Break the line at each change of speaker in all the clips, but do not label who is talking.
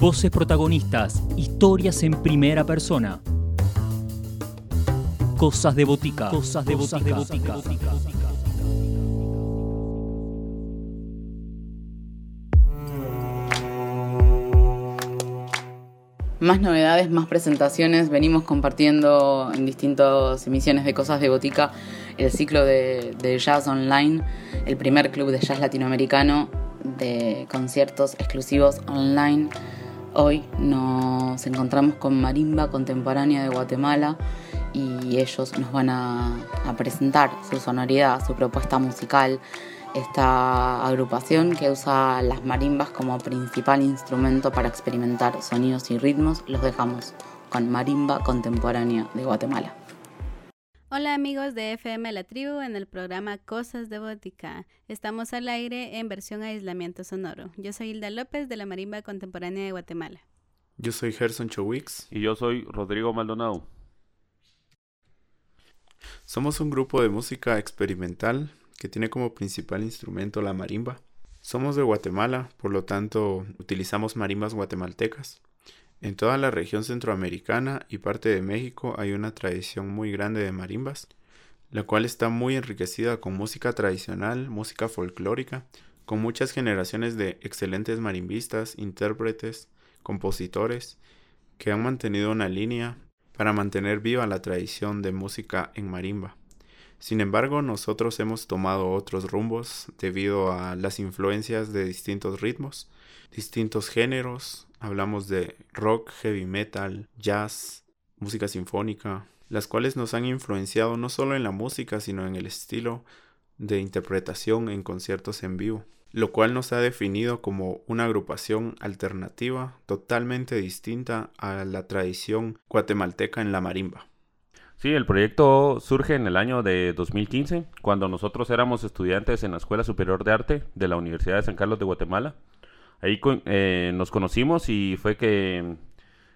Voces protagonistas, historias en primera persona. Cosas de botica. Cosas de botica.
Más novedades, más presentaciones. Venimos compartiendo en distintas emisiones de Cosas de Botica el ciclo de, de jazz online, el primer club de jazz latinoamericano de conciertos exclusivos online Hoy nos encontramos con Marimba Contemporánea de Guatemala y ellos nos van a, presentar su sonoridad, su propuesta musical, esta agrupación que usa las marimbas como principal instrumento para experimentar sonidos y ritmos. Los dejamos con Marimba Contemporánea de Guatemala.
Hola amigos de FM La Tribu en el programa Cosas de Bótica. Estamos al aire en versión aislamiento sonoro. Yo soy Hilda López de la Marimba Contemporánea de Guatemala.
Yo soy Gerson Chowix.
Y yo soy Rodrigo Maldonado.
Somos un grupo de música experimental que tiene como principal instrumento la marimba. Somos de Guatemala, por lo tanto utilizamos marimbas guatemaltecas. En toda la región centroamericana y parte de México hay una tradición muy grande de marimbas, la cual está muy enriquecida con música tradicional, música folclórica, con muchas generaciones de excelentes marimbistas, intérpretes, compositores, que han mantenido una línea para mantener viva la tradición de música en marimba. Sin embargo, nosotros hemos tomado otros rumbos debido a las influencias de distintos ritmos, distintos géneros, Hablamos de rock, heavy metal, jazz, música sinfónica, las cuales nos han influenciado no solo en la música, sino en el estilo de interpretación en conciertos en vivo, lo cual nos ha definido como una agrupación alternativa totalmente distinta a la tradición guatemalteca en la marimba.
Sí, el proyecto surge en el año de 2015, cuando nosotros éramos estudiantes en la Escuela Superior de Arte de la Universidad de San Carlos de Guatemala. Ahí eh, nos conocimos y fue que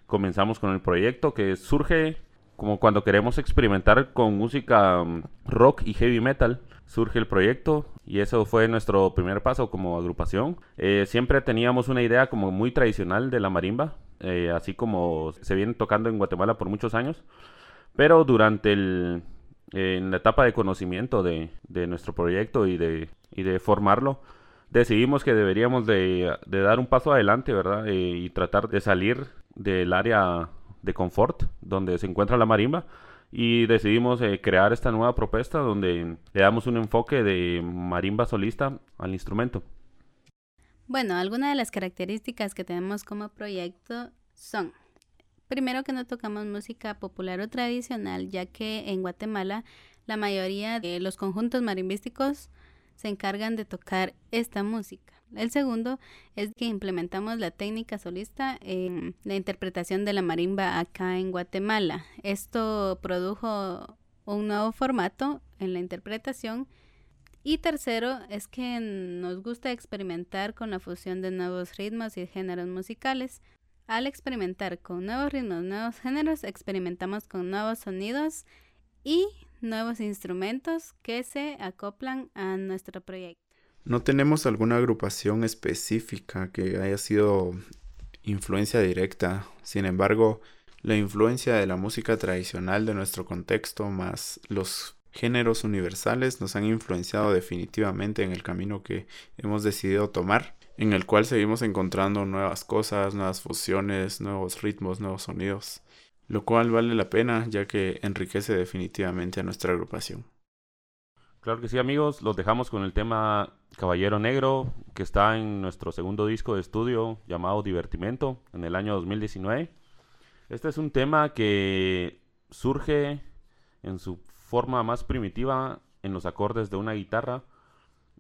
comenzamos con el proyecto que surge como cuando queremos experimentar con música mm, rock y heavy metal. Surge el proyecto y eso fue nuestro primer paso como agrupación. Eh, siempre teníamos una idea como muy tradicional de la marimba, eh, así como se viene tocando en Guatemala por muchos años. Pero durante el, en la etapa de conocimiento de, de nuestro proyecto y de, y de formarlo, decidimos que deberíamos de, dar un paso adelante, ¿verdad? Eh, y tratar de salir del área de confort donde se encuentra la marimba y decidimos eh, crear esta nueva propuesta donde le damos un enfoque de marimba solista al instrumento.
Bueno, algunas de las características que tenemos como proyecto son, primero que no tocamos música popular o tradicional, ya que en Guatemala la mayoría de los conjuntos marimbísticos se encargan de tocar esta música. El segundo es que implementamos la técnica solista en la interpretación de la marimba acá en Guatemala. Esto produjo un nuevo formato en la interpretación. Y tercero es que nos gusta experimentar con la fusión de nuevos ritmos y géneros musicales. Al experimentar con nuevos ritmos, nuevos géneros, experimentamos con nuevos sonidos y nuevos instrumentos que se acoplan a nuestro proyecto.
No tenemos alguna agrupación específica que haya sido influencia directa, sin embargo, la influencia de la música tradicional de nuestro contexto más los géneros universales nos han influenciado definitivamente en el camino que hemos decidido tomar, en el cual seguimos encontrando nuevas cosas, nuevas fusiones, nuevos ritmos, nuevos sonidos lo cual vale la pena ya que enriquece definitivamente a nuestra agrupación.
Claro que sí amigos, los dejamos con el tema Caballero Negro, que está en nuestro segundo disco de estudio llamado Divertimento en el año 2019. Este es un tema que surge en su forma más primitiva en los acordes de una guitarra.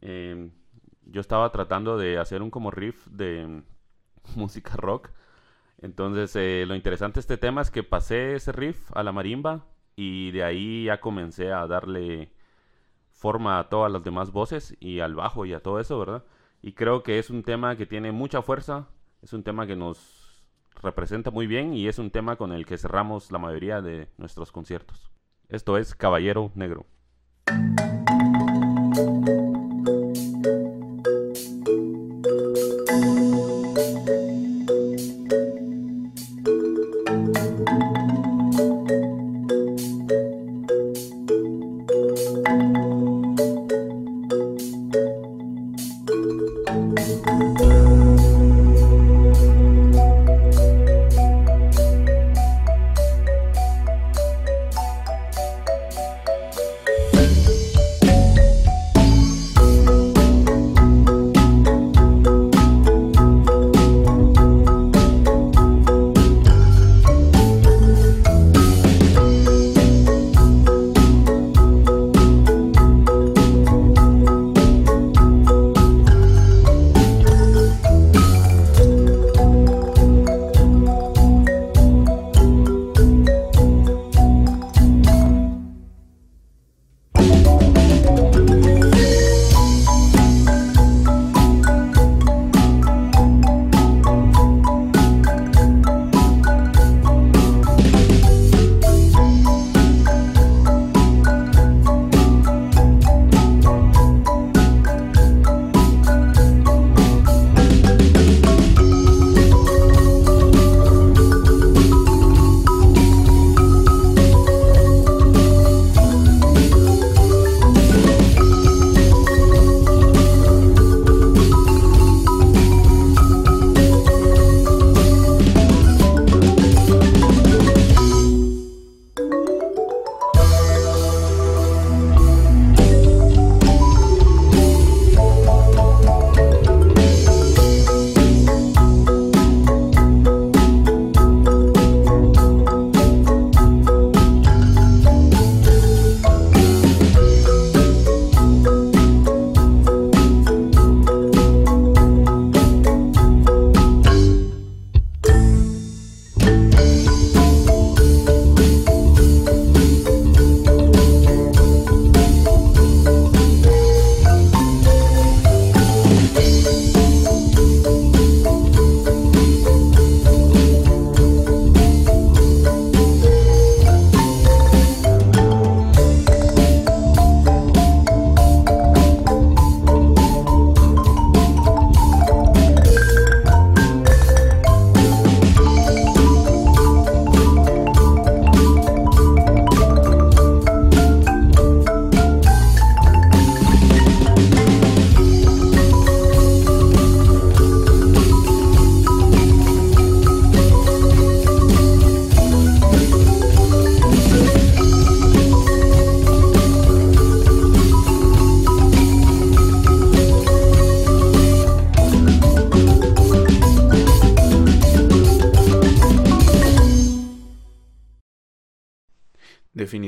Em, yo estaba tratando de hacer un como riff de música rock entonces, eh, lo interesante de este tema es que pasé ese riff a la marimba y de ahí ya comencé a darle forma a todas las demás voces y al bajo y a todo eso, ¿verdad? Y creo que es un tema que tiene mucha fuerza, es un tema que nos representa muy bien y es un tema con el que cerramos la mayoría de nuestros conciertos. Esto es Caballero Negro.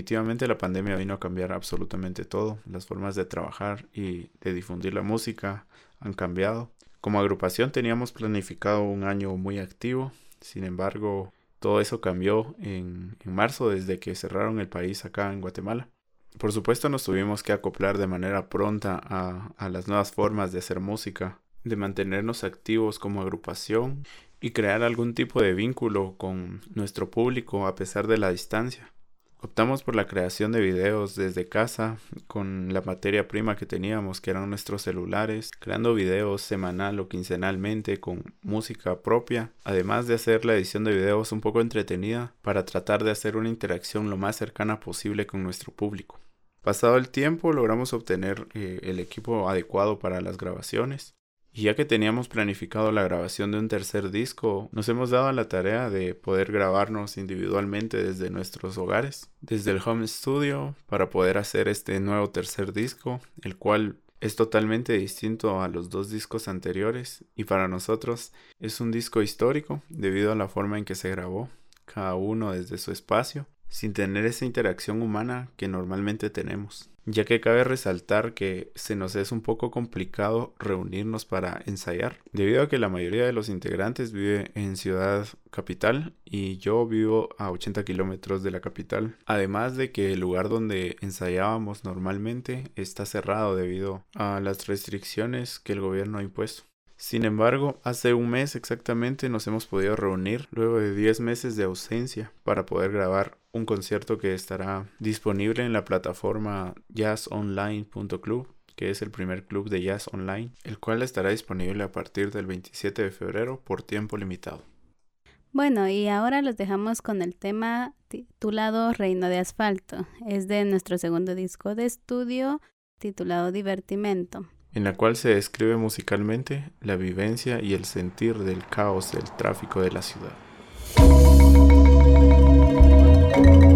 Definitivamente la pandemia vino a cambiar absolutamente todo. Las formas de trabajar y de difundir la música han cambiado. Como agrupación teníamos planificado un año muy activo, sin embargo todo eso cambió en, marzo desde que cerraron el país acá en Guatemala. Por supuesto nos tuvimos que acoplar de manera pronta a, a las nuevas formas de hacer música, de mantenernos activos como agrupación y crear algún tipo de vínculo con nuestro público a pesar de la distancia. Optamos por la creación de videos desde casa con la materia prima que teníamos, que eran nuestros celulares, creando videos semanal o quincenalmente con música propia, además de hacer la edición de videos un poco entretenida para tratar de hacer una interacción lo más cercana posible con nuestro público. Pasado el tiempo logramos obtener eh, el equipo adecuado para las grabaciones y ya que teníamos planificado la grabación de un tercer disco, nos hemos dado la tarea de poder grabarnos individualmente desde nuestros hogares, desde el home studio, para poder hacer este nuevo tercer disco, el cual es totalmente distinto a los dos discos anteriores y para nosotros es un disco histórico debido a la forma en que se grabó, cada uno desde su espacio, sin tener esa interacción humana que normalmente tenemos ya que cabe resaltar que se nos es un poco complicado reunirnos para ensayar, debido a que la mayoría de los integrantes vive en ciudad capital y yo vivo a 80 kilómetros de la capital, además de que el lugar donde ensayábamos normalmente está cerrado debido a las restricciones que el gobierno ha impuesto. Sin embargo, hace un mes exactamente nos hemos podido reunir luego de 10 meses de ausencia para poder grabar un concierto que estará disponible en la plataforma jazzonline.club que es el primer club de jazz online, el cual estará disponible a partir del 27 de febrero por tiempo limitado.
Bueno, y ahora los dejamos con el tema titulado Reino de Asfalto. Es de nuestro segundo disco de estudio titulado Divertimento
en la cual se describe musicalmente la vivencia y el sentir del caos del tráfico de la ciudad. Thank you.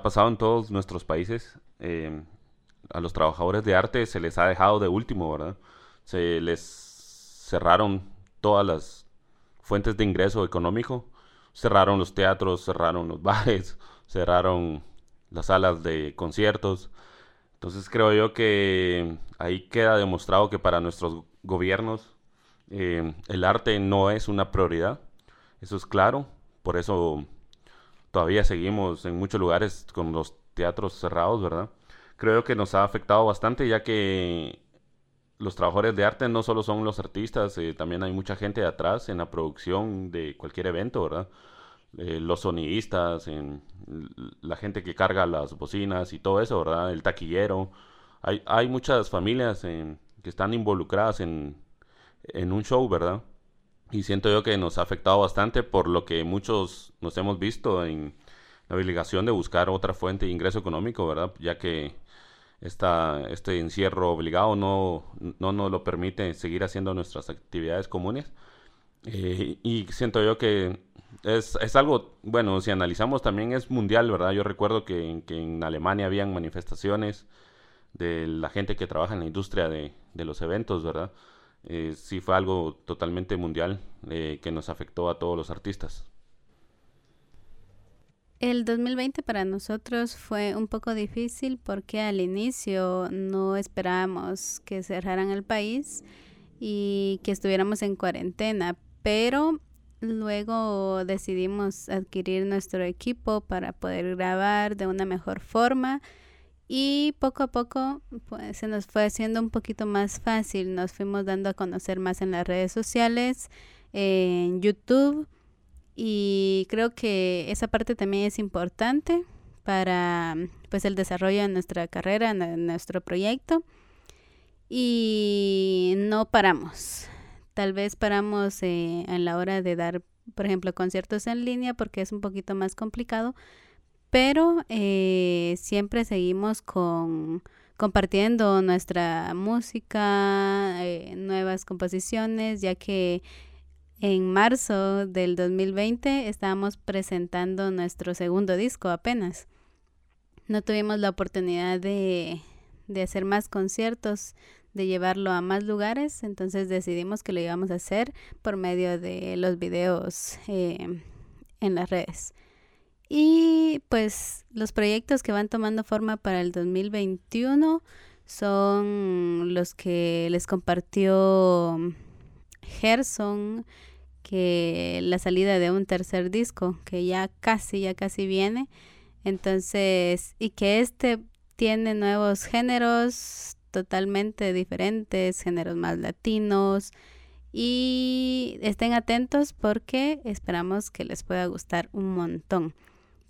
Ha pasado en todos nuestros países, eh, a los trabajadores de arte se les ha dejado de último, ¿verdad? Se les cerraron todas las fuentes de ingreso económico, cerraron los teatros, cerraron los bares, cerraron las salas de conciertos. Entonces creo yo que ahí queda demostrado que para nuestros gobiernos eh, el arte no es una prioridad. Eso es claro. Por eso todavía seguimos en muchos lugares con los teatros cerrados, ¿verdad? Creo que nos ha afectado bastante ya que los trabajadores de arte no solo son los artistas, eh, también hay mucha gente de atrás en la producción de cualquier evento, ¿verdad? Eh, los sonidistas, la gente que carga las bocinas y todo eso, ¿verdad? El taquillero. Hay, hay muchas familias que están involucradas en, en un show, ¿verdad? Y siento yo que nos ha afectado bastante por lo que muchos nos hemos visto en la obligación de buscar otra fuente de ingreso económico, ¿verdad? Ya que esta, este encierro obligado no, no nos lo permite seguir haciendo nuestras actividades comunes. Eh, y siento yo que es, es, algo, bueno, si analizamos también es mundial, ¿verdad? Yo recuerdo que, que, en Alemania habían manifestaciones de la gente que trabaja en la industria de, de los eventos, ¿verdad? Eh, sí fue algo totalmente mundial eh, que nos afectó a todos los artistas.
El 2020 para nosotros fue un poco difícil porque al inicio no esperábamos que cerraran el país y que estuviéramos en cuarentena, pero luego decidimos adquirir nuestro equipo para poder grabar de una mejor forma y poco a poco pues, se nos fue haciendo un poquito más fácil, nos fuimos dando a conocer más en las redes sociales, en YouTube y creo que esa parte también es importante para pues el desarrollo de nuestra carrera, de nuestro proyecto y no paramos. Tal vez paramos eh, en la hora de dar, por ejemplo, conciertos en línea porque es un poquito más complicado, pero eh, siempre seguimos con compartiendo nuestra música, eh, nuevas composiciones, ya que en marzo del 2020 estábamos presentando nuestro segundo disco apenas. No tuvimos la oportunidad de, de hacer más conciertos, de llevarlo a más lugares, entonces decidimos que lo íbamos a hacer por medio de los videos eh, en las redes. Y pues los proyectos que van tomando forma para el 2021 son los que les compartió Gerson, que la salida de un tercer disco, que ya casi, ya casi viene. Entonces, y que este tiene nuevos géneros totalmente diferentes, géneros más latinos. Y estén atentos porque esperamos que les pueda gustar un montón.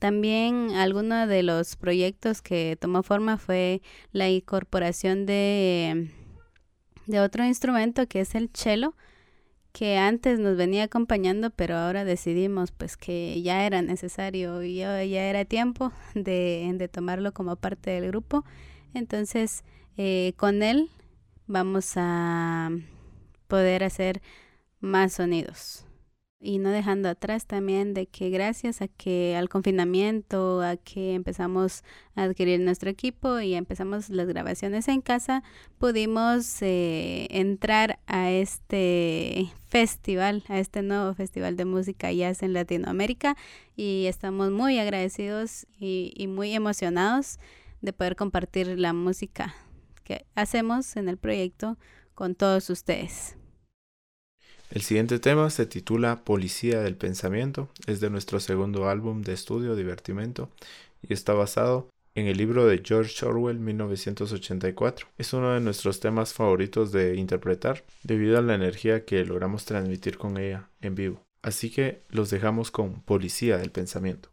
También alguno de los proyectos que tomó forma fue la incorporación de, de otro instrumento que es el cello, que antes nos venía acompañando, pero ahora decidimos pues que ya era necesario y ya, era tiempo de, de, tomarlo como parte del grupo. Entonces, eh, con él vamos a poder hacer más sonidos y no dejando atrás también de que gracias a que al confinamiento, a que empezamos a adquirir nuestro equipo y empezamos las grabaciones en casa, pudimos eh, entrar a este festival, a este nuevo festival de música jazz en Latinoamérica y estamos muy agradecidos y, y muy emocionados de poder compartir la música que hacemos en el proyecto con todos ustedes.
El siguiente tema se titula Policía del Pensamiento, es de nuestro segundo álbum de estudio Divertimento y está basado en el libro de George Orwell 1984. Es uno de nuestros temas favoritos de interpretar debido a la energía que logramos transmitir con ella en vivo. Así que los dejamos con Policía del Pensamiento.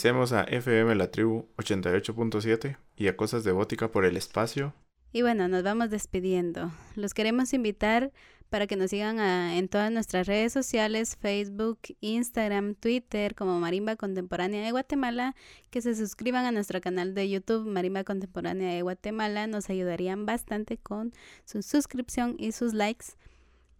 Agradecemos a FM La Tribu 88.7 y a Cosas de Bótica por el espacio.
Y bueno, nos vamos despidiendo. Los queremos invitar para que nos sigan en todas nuestras redes sociales, Facebook, Instagram, Twitter, como Marimba Contemporánea de Guatemala, que se suscriban a nuestro canal de YouTube Marimba Contemporánea de Guatemala, nos ayudarían bastante con su suscripción y sus likes.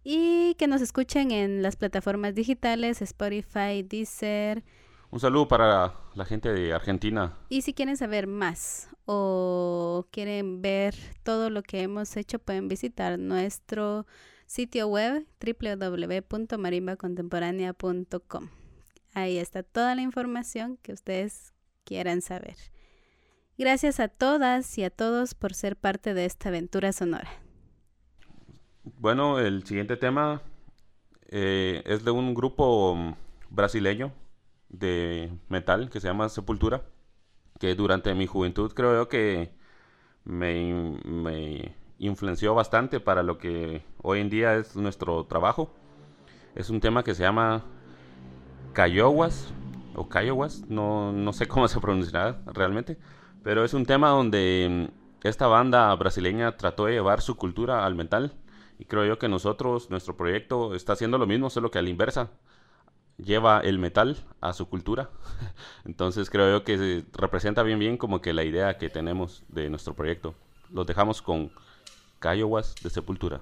Y que nos escuchen en las plataformas digitales, Spotify, Deezer,
un saludo para la gente de Argentina.
Y si quieren saber más o quieren ver todo lo que hemos hecho, pueden visitar nuestro sitio web www.marimbacontemporánea.com. Ahí está toda la información que ustedes quieran saber. Gracias a todas y a todos por ser parte de esta aventura sonora.
Bueno, el siguiente tema eh, es de un grupo brasileño de metal que se llama Sepultura, que durante mi juventud creo que me, me influenció bastante para lo que hoy en día es nuestro trabajo. Es un tema que se llama Cayowas o Cayowas, no, no sé cómo se pronunciará realmente, pero es un tema donde esta banda brasileña trató de llevar su cultura al metal y creo yo que nosotros, nuestro proyecto está haciendo lo mismo, solo que a la inversa lleva el metal a su cultura. Entonces creo yo que representa bien bien como que la idea que tenemos de nuestro proyecto. Los dejamos con Cayowas de Sepultura.